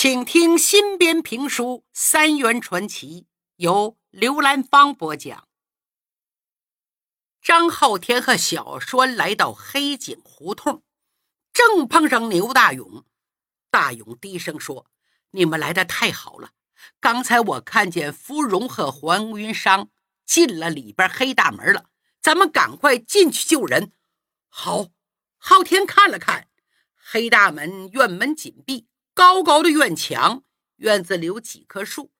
请听新编评书《三元传奇》，由刘兰芳播讲。张浩天和小栓来到黑井胡同，正碰上牛大勇。大勇低声说：“你们来的太好了，刚才我看见芙蓉和黄云商进了里边黑大门了，咱们赶快进去救人。”好，浩天看了看黑大门，院门紧闭。高高的院墙，院子里有几棵树，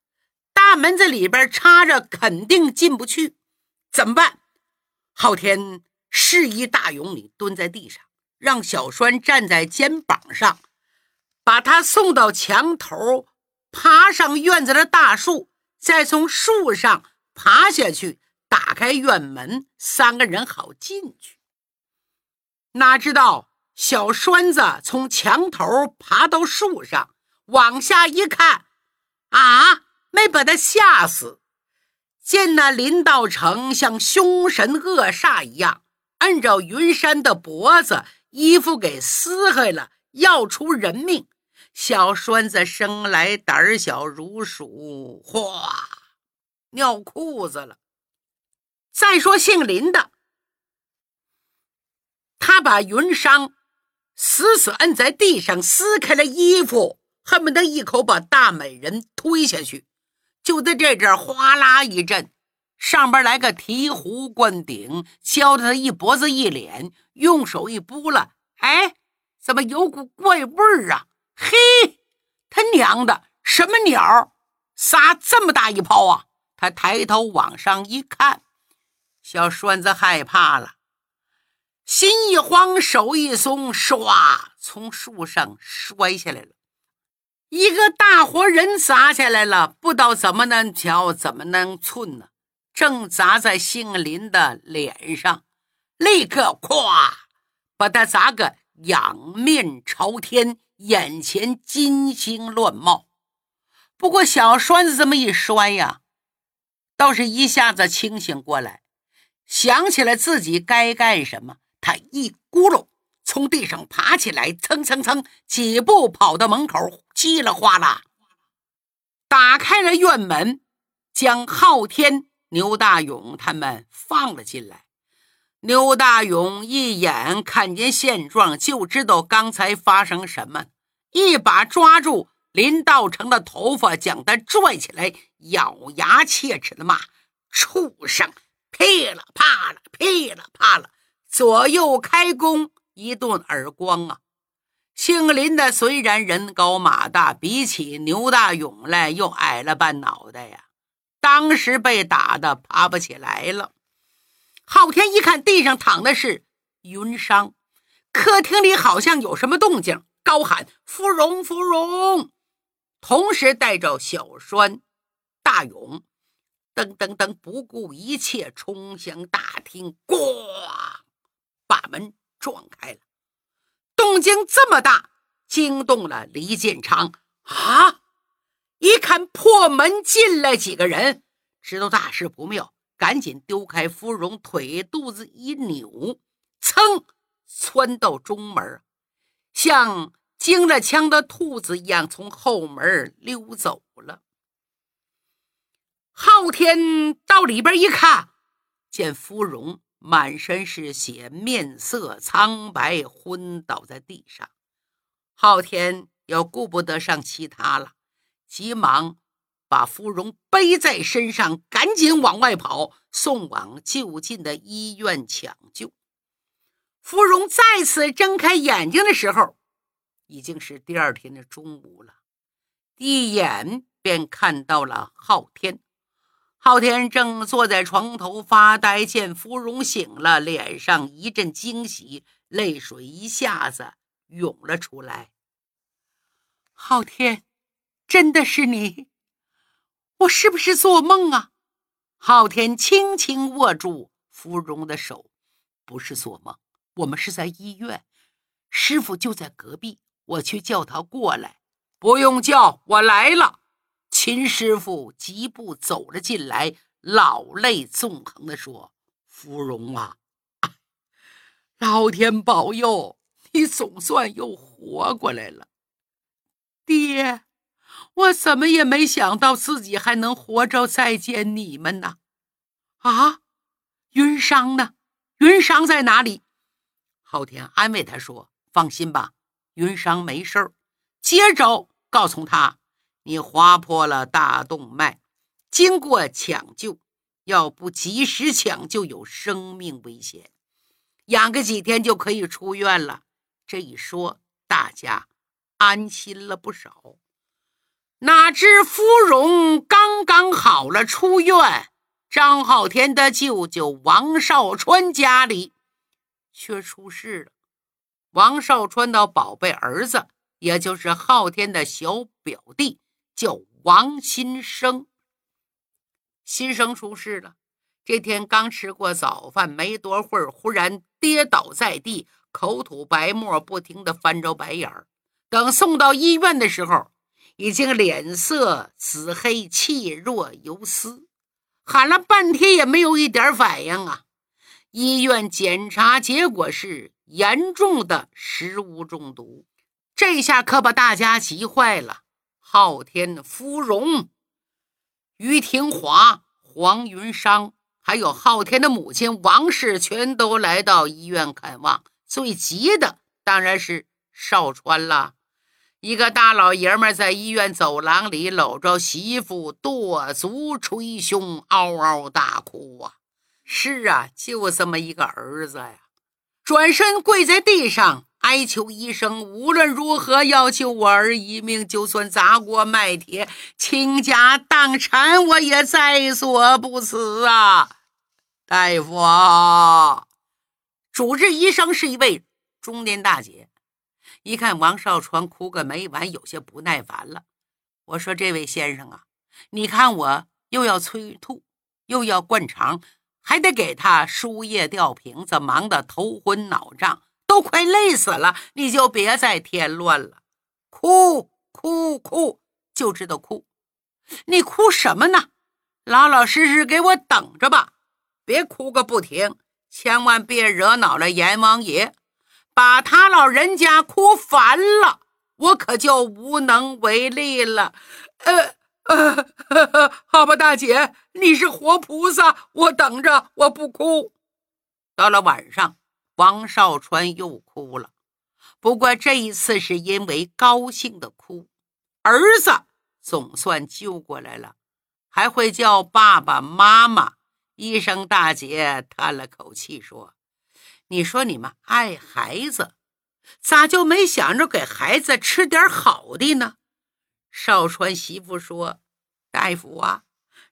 大门子里边插着，肯定进不去，怎么办？昊天示意大勇，你蹲在地上，让小栓站在肩膀上，把他送到墙头，爬上院子的大树，再从树上爬下去，打开院门，三个人好进去。哪知道？小栓子从墙头爬到树上，往下一看，啊，没把他吓死。见那林道成像凶神恶煞一样，按照云山的脖子，衣服给撕开了，要出人命。小栓子生来胆小如鼠，哗，尿裤子了。再说姓林的，他把云商。死死摁在地上，撕开了衣服，恨不得一口把大美人推下去。就在这阵，哗啦一阵，上边来个醍醐灌顶，浇的他一脖子一脸，用手一拨了，哎，怎么有股怪味儿啊？嘿，他娘的，什么鸟撒这么大一泡啊？他抬头往上一看，小栓子害怕了。心一慌，手一松，唰，从树上摔下来了。一个大活人砸下来了，不知道怎么能敲，怎么能寸呢？正砸在姓林的脸上，立刻咵，把他砸个仰面朝天，眼前金星乱冒。不过小栓子这么一摔呀，倒是一下子清醒过来，想起来自己该干什么。他一咕噜从地上爬起来，蹭蹭蹭几步跑到门口，叽里哗啦打开了院门，将昊天、牛大勇他们放了进来。牛大勇一眼看见现状，就知道刚才发生什么，一把抓住林道成的头发，将他拽起来，咬牙切齿的骂：“畜生！噼了啪了，噼了啪了。”左右开弓，一顿耳光啊！姓林的虽然人高马大，比起牛大勇来又矮了半脑袋呀，当时被打的爬不起来了。昊天一看地上躺的是云商，客厅里好像有什么动静，高喊：“芙蓉，芙蓉！”同时带着小栓、大勇，噔噔噔，不顾一切冲向大厅，咣！把门撞开了，动静这么大，惊动了李建昌啊！一看破门进来几个人，知道大事不妙，赶紧丢开芙蓉，腿肚子一扭，噌窜到中门，像惊了枪的兔子一样从后门溜走了。昊天到里边一看，见芙蓉。满身是血，面色苍白，昏倒在地上。昊天又顾不得上其他了，急忙把芙蓉背在身上，赶紧往外跑，送往就近的医院抢救。芙蓉再次睁开眼睛的时候，已经是第二天的中午了。一眼便看到了昊天。昊天正坐在床头发呆，见芙蓉醒了，脸上一阵惊喜，泪水一下子涌了出来。昊天，真的是你？我是不是做梦啊？昊天轻轻握住芙蓉的手，不是做梦，我们是在医院，师傅就在隔壁，我去叫他过来。不用叫，我来了。秦师傅疾步走了进来，老泪纵横地说：“芙蓉啊，老天保佑，你总算又活过来了。爹，我怎么也没想到自己还能活着再见你们呢！啊，云裳呢？云裳在哪里？昊天安慰他说：“放心吧，云裳没事儿。”接着告诉他：“你划破了大动脉，经过抢救，要不及时抢救，有生命危险。养个几天就可以出院了。”这一说，大家安心了不少。哪知芙蓉刚刚好了出院，张浩天的舅舅王少川家里却出事了。王少川的宝贝儿子，也就是昊天的小表弟，叫王新生。新生出事了，这天刚吃过早饭，没多会儿，忽然跌倒在地，口吐白沫，不停的翻着白眼儿。等送到医院的时候，已经脸色紫黑，气若游丝，喊了半天也没有一点反应啊！医院检查结果是严重的食物中毒，这下可把大家急坏了。昊天、芙蓉、于廷华、黄云裳，还有昊天的母亲王氏，全都来到医院看望。最急的当然是少川了。一个大老爷们在医院走廊里搂着媳妇，跺足捶胸，嗷嗷大哭啊！是啊，就这么一个儿子呀！转身跪在地上哀求医生，无论如何要救我儿一命，就算砸锅卖铁、倾家荡产，我也在所不辞啊！大夫，主治医生是一位中年大姐。一看王少川哭个没完，有些不耐烦了。我说：“这位先生啊，你看我又要催吐，又要灌肠，还得给他输液吊瓶子，忙得头昏脑胀，都快累死了。你就别再添乱了，哭哭哭，就知道哭。你哭什么呢？老老实实给我等着吧，别哭个不停，千万别惹恼了阎王爷。”把他老人家哭烦了，我可就无能为力了。呃呃，好吧，大姐，你是活菩萨，我等着，我不哭。到了晚上，王少川又哭了，不过这一次是因为高兴的哭，儿子总算救过来了，还会叫爸爸妈妈。医生大姐叹了口气说。你说你们爱孩子，咋就没想着给孩子吃点好的呢？少川媳妇说：“大夫啊，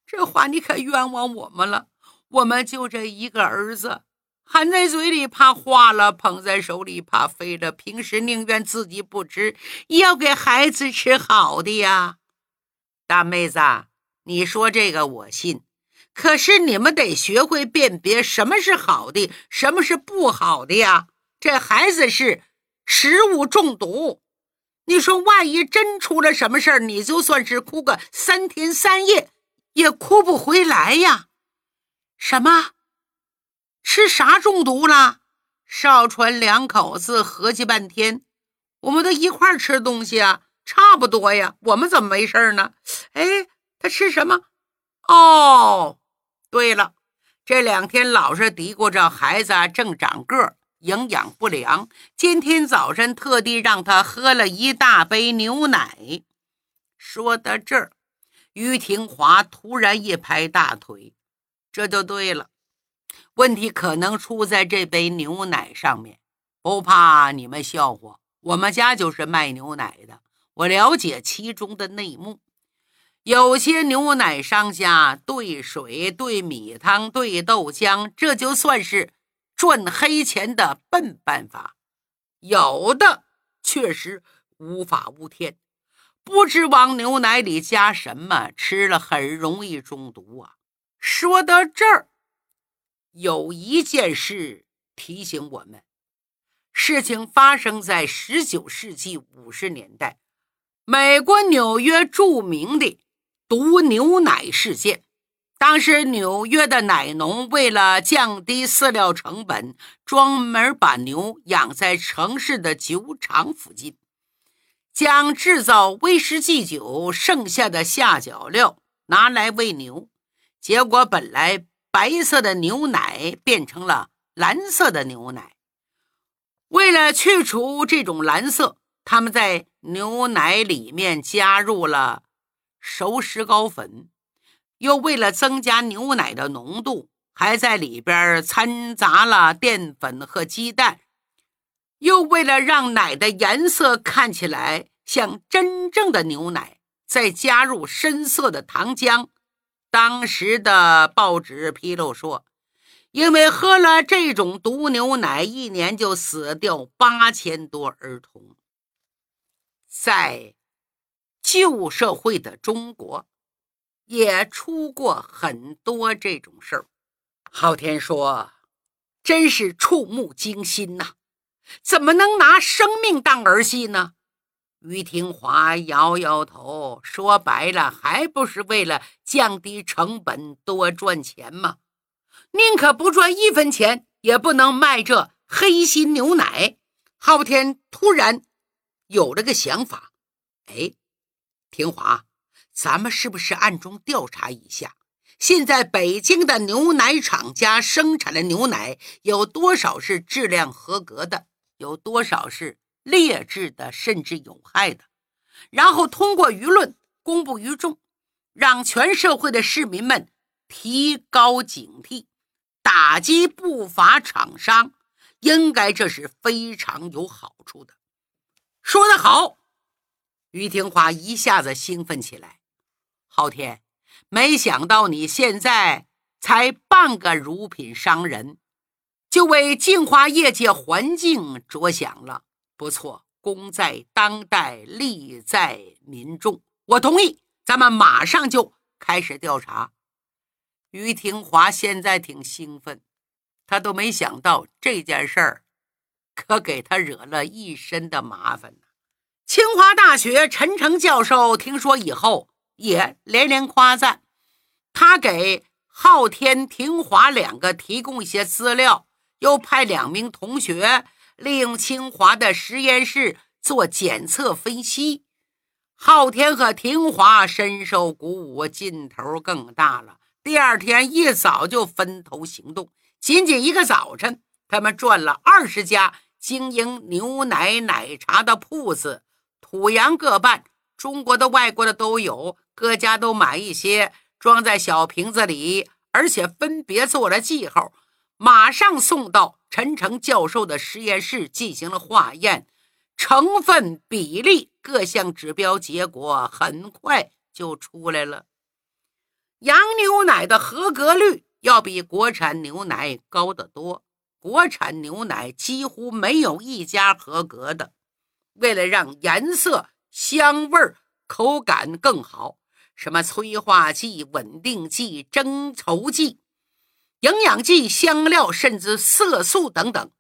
这话你可冤枉我们了。我们就这一个儿子，含在嘴里怕化了，捧在手里怕飞了。平时宁愿自己不吃，也要给孩子吃好的呀。”大妹子，你说这个我信。可是你们得学会辨别什么是好的，什么是不好的呀！这孩子是食物中毒，你说万一真出了什么事儿，你就算是哭个三天三夜，也哭不回来呀！什么？吃啥中毒了？少川两口子合计半天，我们都一块吃东西啊，差不多呀，我们怎么没事呢？哎，他吃什么？哦。对了，这两天老是嘀咕着孩子正长个，营养不良。今天早晨特地让他喝了一大杯牛奶。说到这儿，于廷华突然一拍大腿：“这就对了，问题可能出在这杯牛奶上面。不怕你们笑话，我们家就是卖牛奶的，我了解其中的内幕。”有些牛奶商家兑水、兑米汤、兑豆浆，这就算是赚黑钱的笨办法；有的确实无法无天，不知往牛奶里加什么，吃了很容易中毒啊。说到这儿，有一件事提醒我们：事情发生在十九世纪五十年代，美国纽约著名的。毒牛奶事件，当时纽约的奶农为了降低饲料成本，专门把牛养在城市的酒厂附近。将制造威士忌酒剩下的下脚料拿来喂牛，结果本来白色的牛奶变成了蓝色的牛奶。为了去除这种蓝色，他们在牛奶里面加入了熟石膏粉，又为了增加牛奶的浓度，还在里边掺杂了淀粉和鸡蛋。又为了让奶的颜色看起来像真正的牛奶，再加入深色的糖浆。当时的报纸披露说，因为喝了这种毒牛奶，一年就死掉八千多儿童。在旧社会的中国，也出过很多这种事儿。昊天说：“真是触目惊心呐！”怎么能拿生命当儿戏呢？于廷华摇摇头，说白了，还不是为了降低成本、多赚钱吗？宁可不赚一分钱，也不能卖这黑心牛奶。昊天突然有了个想法：哎，廷华，咱们是不是暗中调查一下，现在北京的牛奶厂家生产的牛奶有多少是质量合格的？有多少是劣质的，甚至有害的？然后通过舆论公布于众，让全社会的市民们提高警惕，打击不法厂商，应该这是非常有好处的。说得好！于廷华一下子兴奋起来。昊天，没想到你现在才半个乳品商人。就为净化业界环境着想了，不错，功在当代，利在民众。我同意，咱们马上就开始调查。于廷华现在挺兴奋，他都没想到这件事儿可给他惹了一身的麻烦呢。清华大学陈诚教授听说以后也连连夸赞，他给昊天、廷华两个提供一些资料。又派两名同学利用清华的实验室做检测分析，昊天和廷华深受鼓舞，劲头更大了。第二天一早就分头行动，仅仅一个早晨，他们转了二十家经营牛奶奶茶的铺子，土洋各半，中国的、外国的都有，各家都买一些，装在小瓶子里，而且分别做了记号。马上送到陈诚教授的实验室进行了化验，成分比例各项指标结果很快就出来了。洋牛奶的合格率要比国产牛奶高得多，国产牛奶几乎没有一家合格的。为了让颜色、香味、口感更好，什么催化剂、稳定剂、增稠剂。营养剂、香料，甚至色素等等，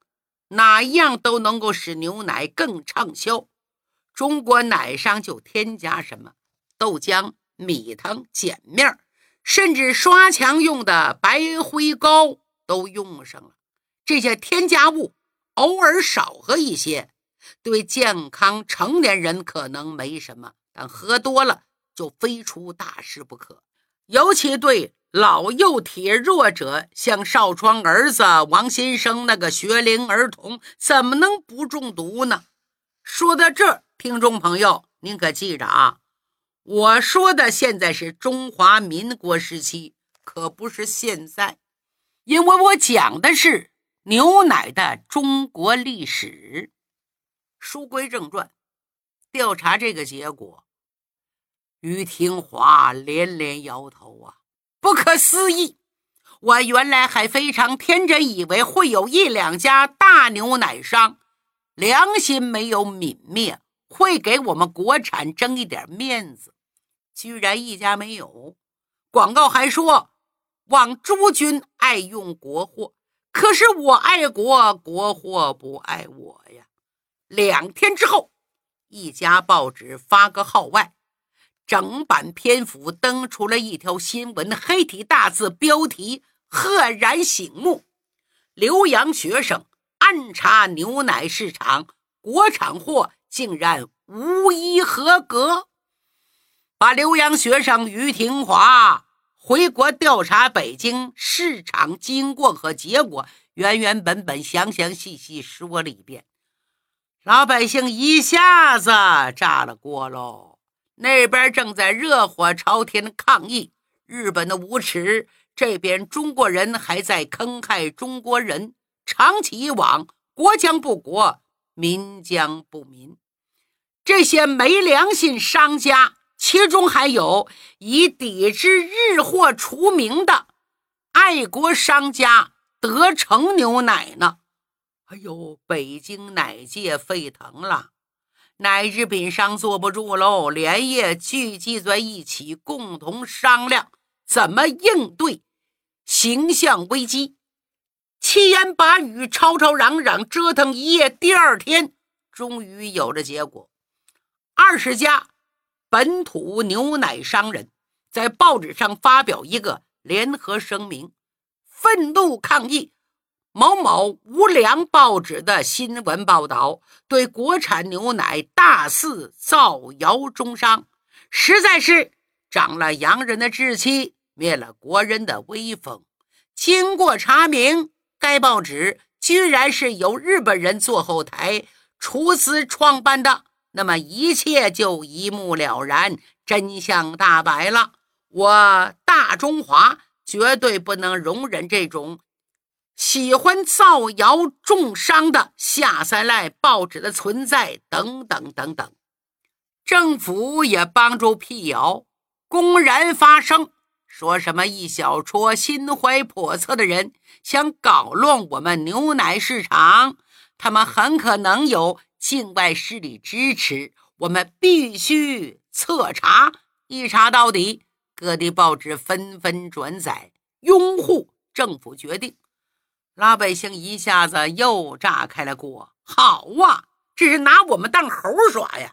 哪一样都能够使牛奶更畅销。中国奶商就添加什么豆浆、米汤、碱面，甚至刷墙用的白灰膏都用上了。这些添加物偶尔少喝一些，对健康成年人可能没什么，但喝多了就非出大事不可，尤其对。老幼体弱者，像少川儿子王先生那个学龄儿童，怎么能不中毒呢？说到这儿，听众朋友，您可记着啊！我说的现在是中华民国时期，可不是现在，因为我讲的是牛奶的中国历史。书归正传，调查这个结果，于廷华连连摇头啊。不可思议！我原来还非常天真，以为会有一两家大牛奶商良心没有泯灭，会给我们国产争一点面子。居然一家没有，广告还说望诸君爱用国货。可是我爱国，国货不爱我呀。两天之后，一家报纸发个号外。整版篇幅登出了一条新闻，黑体大字标题赫然醒目：留洋学生暗查牛奶市场，国产货竟然无一合格。把留洋学生于廷华回国调查北京市场经过和结果，原原本本、详详细细说了一遍。老百姓一下子炸了锅喽！那边正在热火朝天抗议日本的无耻，这边中国人还在坑害中国人。长期以往，国将不国，民将不民。这些没良心商家。其中还有以抵制日货出名的爱国商家德成牛奶呢。哎呦，北京奶界沸腾了，奶制品商坐不住喽，连夜聚集在一起，共同商量怎么应对形象危机。七言八语，吵吵嚷嚷，折腾一夜，第二天终于有了结果，二十家。本土牛奶商人，在报纸上发表一个联合声明，愤怒抗议某某无良报纸的新闻报道，对国产牛奶大肆造谣中伤，实在是长了洋人的志气，灭了国人的威风。经过查明，该报纸居然是由日本人做后台出资创办的。那么一切就一目了然，真相大白了。我大中华绝对不能容忍这种喜欢造谣重伤的下三滥报纸的存在，等等等等。政府也帮助辟谣，公然发声，说什么一小撮心怀叵测的人想搞乱我们牛奶市场，他们很可能有。境外势力支持，我们必须彻查，一查到底。各地报纸纷纷转载，拥护政府决定。老百姓一下子又炸开了锅。好啊，这是拿我们当猴耍呀！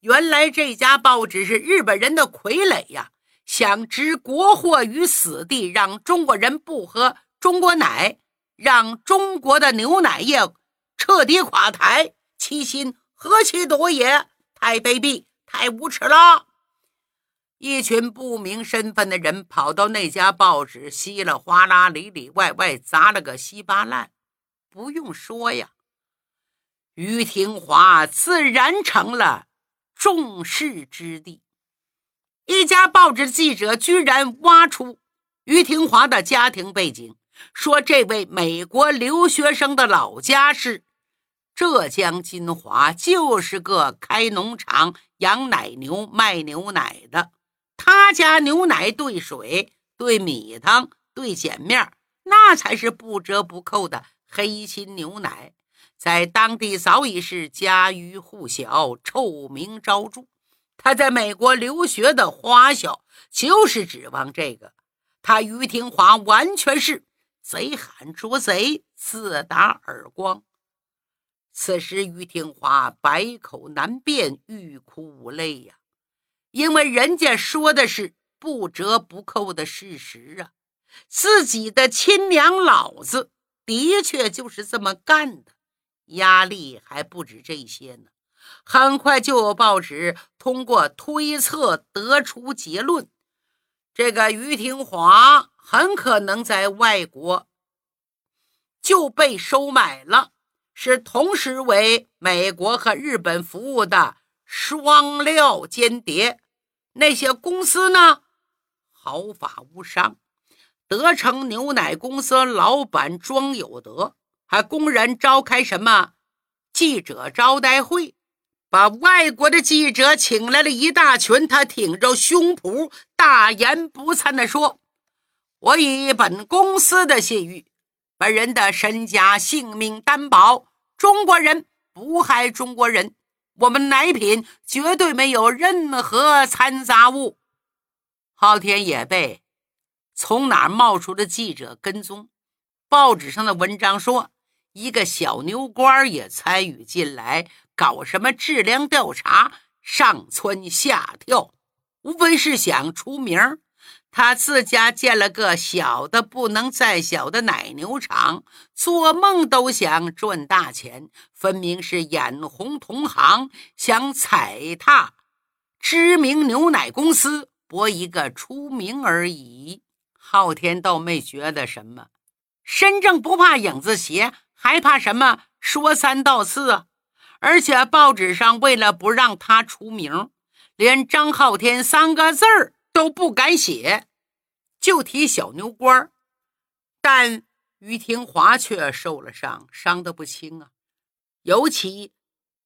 原来这家报纸是日本人的傀儡呀，想置国货于死地，让中国人不喝中国奶，让中国的牛奶业彻底垮台。其心何其多也！太卑鄙，太无耻了！一群不明身份的人跑到那家报纸，稀里哗啦、里里外外砸了个稀巴烂。不用说呀，于廷华自然成了众矢之的。一家报纸记者居然挖出于廷华的家庭背景，说这位美国留学生的老家是。浙江金华就是个开农场、养奶牛、卖牛奶的。他家牛奶兑水、兑米汤、兑碱面，那才是不折不扣的黑心牛奶，在当地早已是家喻户晓、臭名昭著。他在美国留学的花销就是指望这个。他于廷华完全是贼喊捉贼，自打耳光。此时，于廷华百口难辩，欲哭无泪呀，因为人家说的是不折不扣的事实啊，自己的亲娘老子的确就是这么干的，压力还不止这些呢。很快就有报纸通过推测得出结论：这个于廷华很可能在外国就被收买了。是同时为美国和日本服务的双料间谍。那些公司呢，毫发无伤。德成牛奶公司老板庄有德还公然召开什么记者招待会，把外国的记者请来了一大群。他挺着胸脯，大言不惭地说：“我以本公司的信誉。”本人的身家性命担保，中国人不害中国人，我们奶品绝对没有任何掺杂物。昊天也被从哪冒出的记者跟踪，报纸上的文章说，一个小牛官也参与进来，搞什么质量调查，上蹿下跳，无非是想出名。他自家建了个小的不能再小的奶牛场，做梦都想赚大钱，分明是眼红同行，想踩踏知名牛奶公司，博一个出名而已。昊天倒没觉得什么，身正不怕影子斜，还怕什么说三道四？而且报纸上为了不让他出名，连张昊天三个字儿。都不敢写，就提小牛倌但于廷华却受了伤，伤得不轻啊！尤其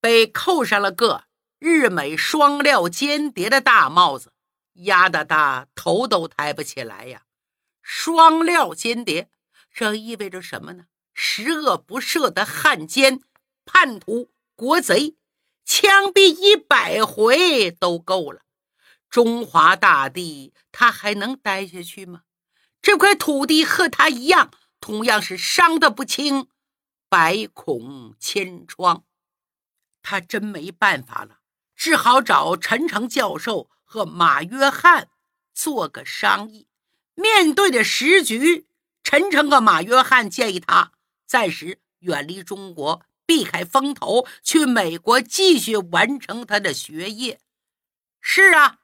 被扣上了个日美双料间谍的大帽子，压得他头都抬不起来呀！双料间谍，这意味着什么呢？十恶不赦的汉奸、叛徒、国贼，枪毙一百回都够了。中华大地，他还能待下去吗？这块土地和他一样，同样是伤得不轻，百孔千疮。他真没办法了，只好找陈诚教授和马约翰做个商议。面对着时局，陈诚和马约翰建议他暂时远离中国，避开风头，去美国继续完成他的学业。是啊。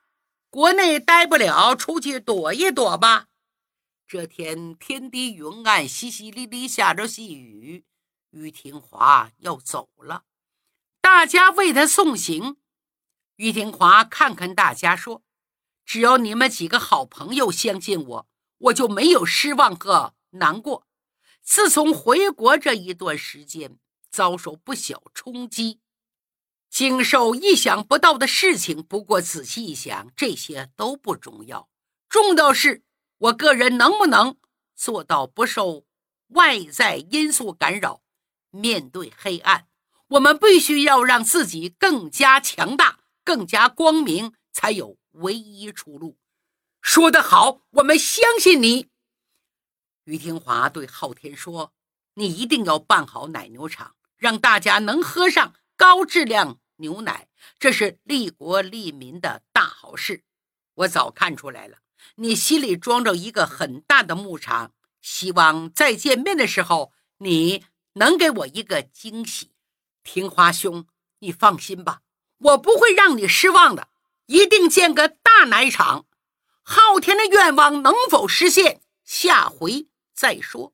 国内待不了，出去躲一躲吧。这天天低云暗，淅淅沥沥下着细雨。于廷华要走了，大家为他送行。于廷华看看大家说：“只要你们几个好朋友相信我，我就没有失望和难过。自从回国这一段时间，遭受不小冲击。”经受意想不到的事情，不过仔细一想，这些都不重要。重要是我个人能不能做到不受外在因素干扰。面对黑暗，我们必须要让自己更加强大、更加光明，才有唯一出路。说得好，我们相信你。于廷华对昊天说：“你一定要办好奶牛场，让大家能喝上高质量。”牛奶，这是利国利民的大好事。我早看出来了，你心里装着一个很大的牧场，希望再见面的时候，你能给我一个惊喜。听花兄，你放心吧，我不会让你失望的，一定建个大奶场。昊天的愿望能否实现，下回再说。